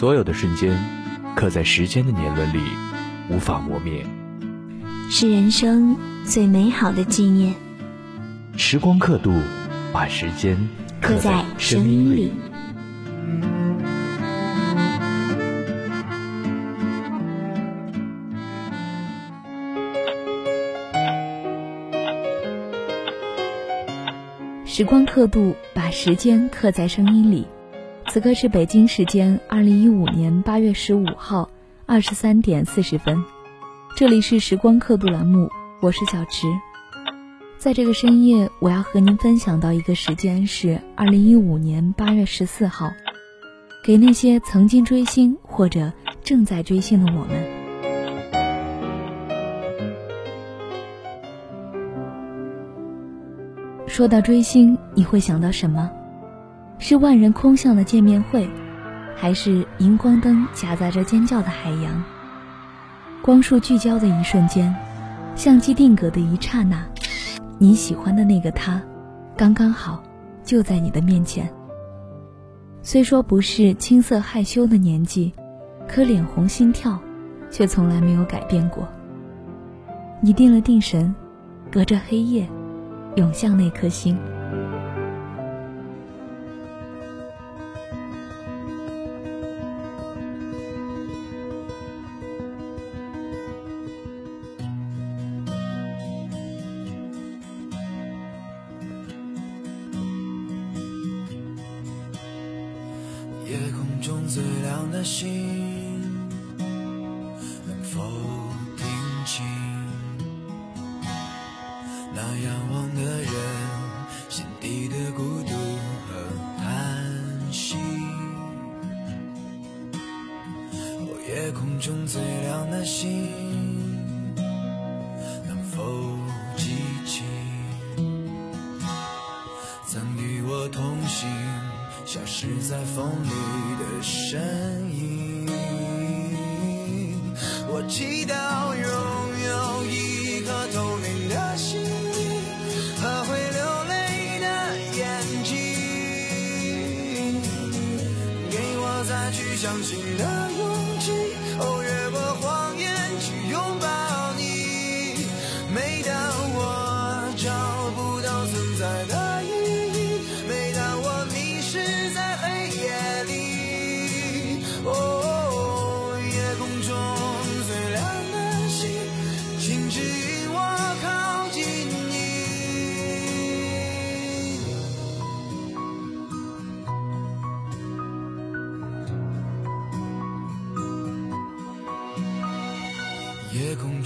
所有的瞬间，刻在时间的年轮里，无法磨灭，是人生最美好的纪念。时光刻度，把时间刻在声音里。时光刻度，把时间刻在声音里。此刻是北京时间二零一五年八月十五号二十三点四十分，这里是时光刻度栏目，我是小池。在这个深夜，我要和您分享到一个时间是二零一五年八月十四号，给那些曾经追星或者正在追星的我们。说到追星，你会想到什么？是万人空巷的见面会，还是荧光灯夹杂着尖叫的海洋？光束聚焦的一瞬间，相机定格的一刹那，你喜欢的那个他，刚刚好，就在你的面前。虽说不是青涩害羞的年纪，可脸红心跳，却从来没有改变过。你定了定神，隔着黑夜，涌向那颗星。那仰望的人心底的孤独和叹息？哦，夜空中最亮的星，去相信的勇气。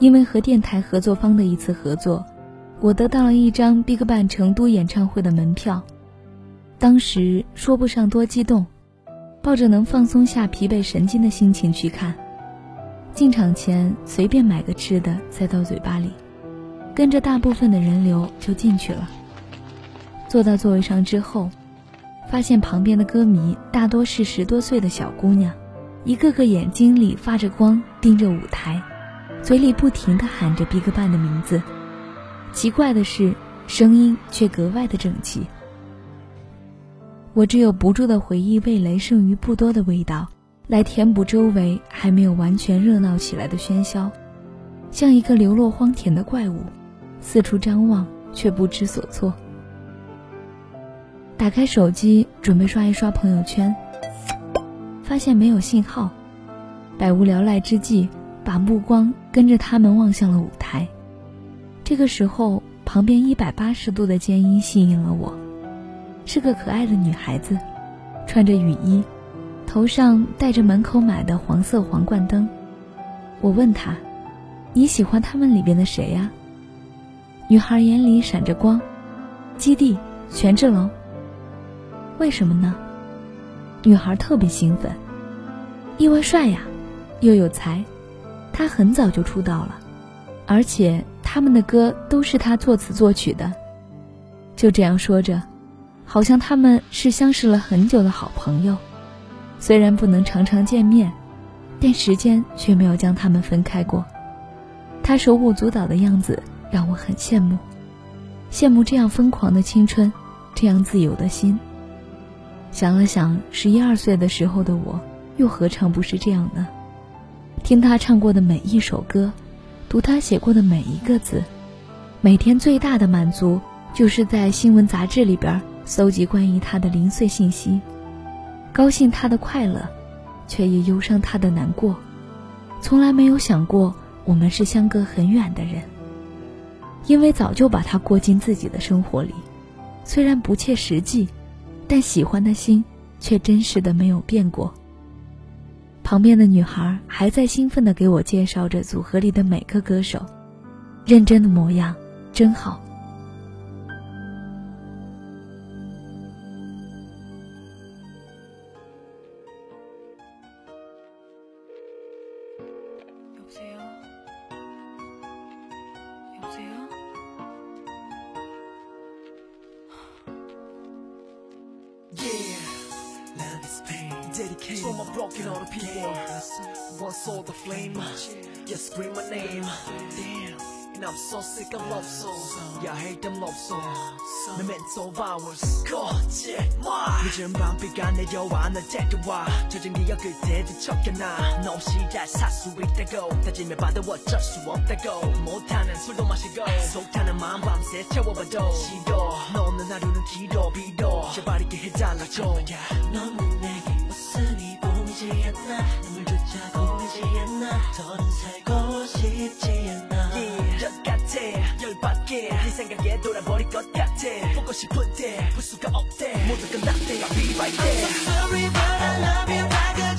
因为和电台合作方的一次合作，我得到了一张 BigBang 成都演唱会的门票。当时说不上多激动，抱着能放松下疲惫神经的心情去看。进场前随便买个吃的塞到嘴巴里，跟着大部分的人流就进去了。坐到座位上之后，发现旁边的歌迷大多是十多岁的小姑娘，一个个眼睛里发着光，盯着舞台，嘴里不停地喊着 BigBang 的名字。奇怪的是，声音却格外的整齐。我只有不住的回忆味蕾剩余不多的味道。来填补周围还没有完全热闹起来的喧嚣，像一个流落荒田的怪物，四处张望却不知所措。打开手机准备刷一刷朋友圈，发现没有信号，百无聊赖之际，把目光跟着他们望向了舞台。这个时候，旁边一百八十度的尖音吸引了我，是个可爱的女孩子，穿着雨衣。头上戴着门口买的黄色皇冠灯，我问他：“你喜欢他们里边的谁呀？”女孩眼里闪着光，基地权志龙。为什么呢？女孩特别兴奋，因为帅呀，又有才，他很早就出道了，而且他们的歌都是他作词作曲的。就这样说着，好像他们是相识了很久的好朋友。虽然不能常常见面，但时间却没有将他们分开过。他手舞足蹈的样子让我很羡慕，羡慕这样疯狂的青春，这样自由的心。想了想，十一二岁的时候的我，又何尝不是这样呢？听他唱过的每一首歌，读他写过的每一个字，每天最大的满足，就是在新闻杂志里边搜集关于他的零碎信息。高兴他的快乐，却也忧伤他的难过。从来没有想过我们是相隔很远的人，因为早就把他过进自己的生活里。虽然不切实际，但喜欢的心却真实的没有变过。旁边的女孩还在兴奋地给我介绍着组合里的每个歌手，认真的模样真好。dedicated for my broken hearted people. One saw the flame, yeah, scream my name. Damn, and I'm so sick of love songs. Yeah, I hate them love songs. Memento of hours. 거짓말. 늦은 밤비가 내려와 널 데려와 젖은 기억 그대 뒤척여놔 너 없이 잘 살 수 있다고 다짐해 봐도 어쩔 수 없다고 못하는 술도 마시고 속 타는 마음 밤새 채워봐도 싫어 너 없는 하루는 길어 빌어 제발 있게 해달라고 너는 내 보이지 않나? 눈물 조차 보이지 않나? 더는 살고 싶지 않아 yeah. 열 같아. 열받게. 네 생각에 돌아버릴 것 같아. 보고 싶은데 볼 수가 없대. 모두 끝났대 I'll be right there I'm so sorry but I love you 다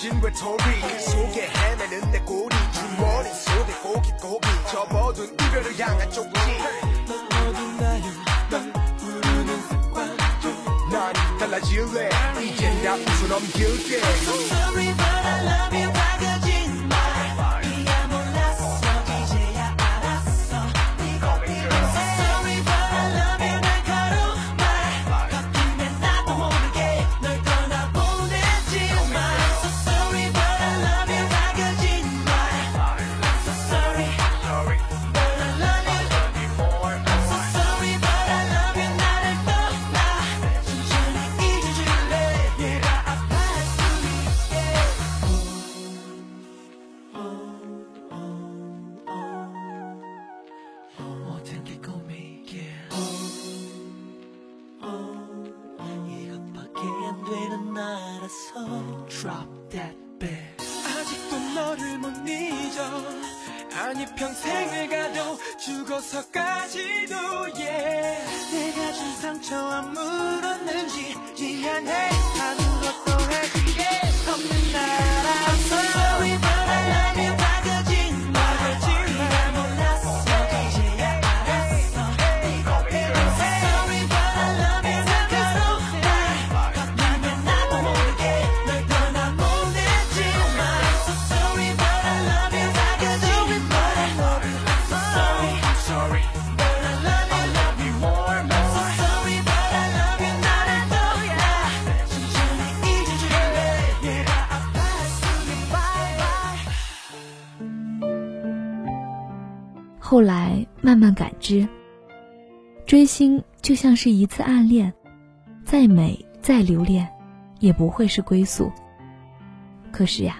남겨진 외톨이 그 속에 헤매는 내 꼬리 주머니 속에 고깃고기 접어둔 이별을 향한 쪽지. 넌 어딘가요 널 부르는 습관 난 달라질래. 이젠 다 웃어 넘길게. Sorry but I love you 后来慢慢感知，追星就像是一次暗恋，再美再留恋，也不会是归宿。可是呀，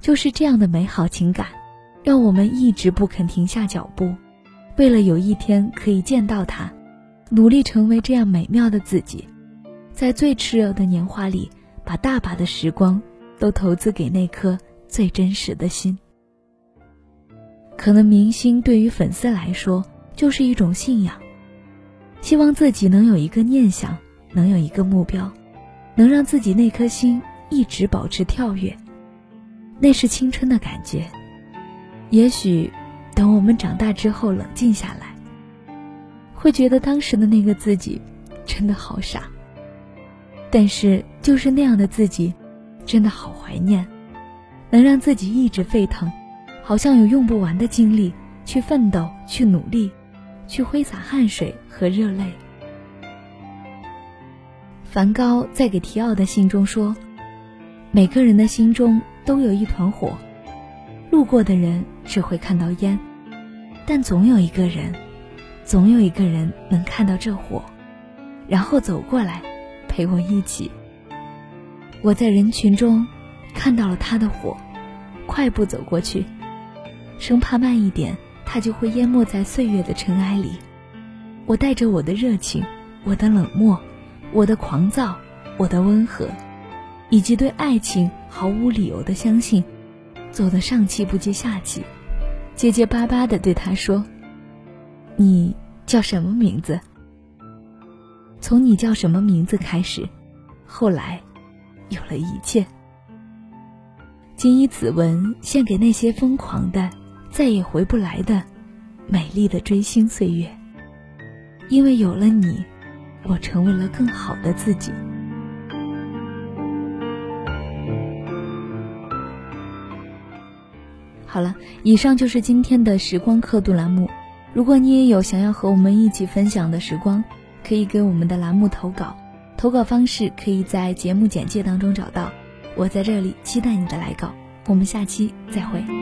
就是这样的美好情感，让我们一直不肯停下脚步，为了有一天可以见到他，努力成为这样美妙的自己，在最炽热的年华里，把大把的时光都投资给那颗最真实的心。可能明星对于粉丝来说就是一种信仰，希望自己能有一个念想，能有一个目标，能让自己那颗心一直保持跳跃，那是青春的感觉。也许，等我们长大之后冷静下来，会觉得当时的那个自己真的好傻。但是，就是那样的自己，真的好怀念，能让自己一直沸腾。好像有用不完的精力去奋斗、去努力、去挥洒汗水和热泪。梵高在给提奥的信中说：“每个人的心中都有一团火，路过的人只会看到烟，但总有一个人，总有一个人能看到这火，然后走过来陪我一起。”我在人群中看到了他的火，快步走过去。生怕慢一点，它就会淹没在岁月的尘埃里。我带着我的热情，我的冷漠，我的狂躁，我的温和，以及对爱情毫无理由的相信，走得上气不接下气，结结巴巴地对他说：“你叫什么名字？”从你叫什么名字开始，后来，有了一切。谨以此文献给那些疯狂的。再也回不来的美丽的追星岁月，因为有了你，我成为了更好的自己。好了，以上就是今天的时光刻度栏目。如果你也有想要和我们一起分享的时光，可以给我们的栏目投稿，投稿方式可以在节目简介当中找到。我在这里期待你的来稿，我们下期再会。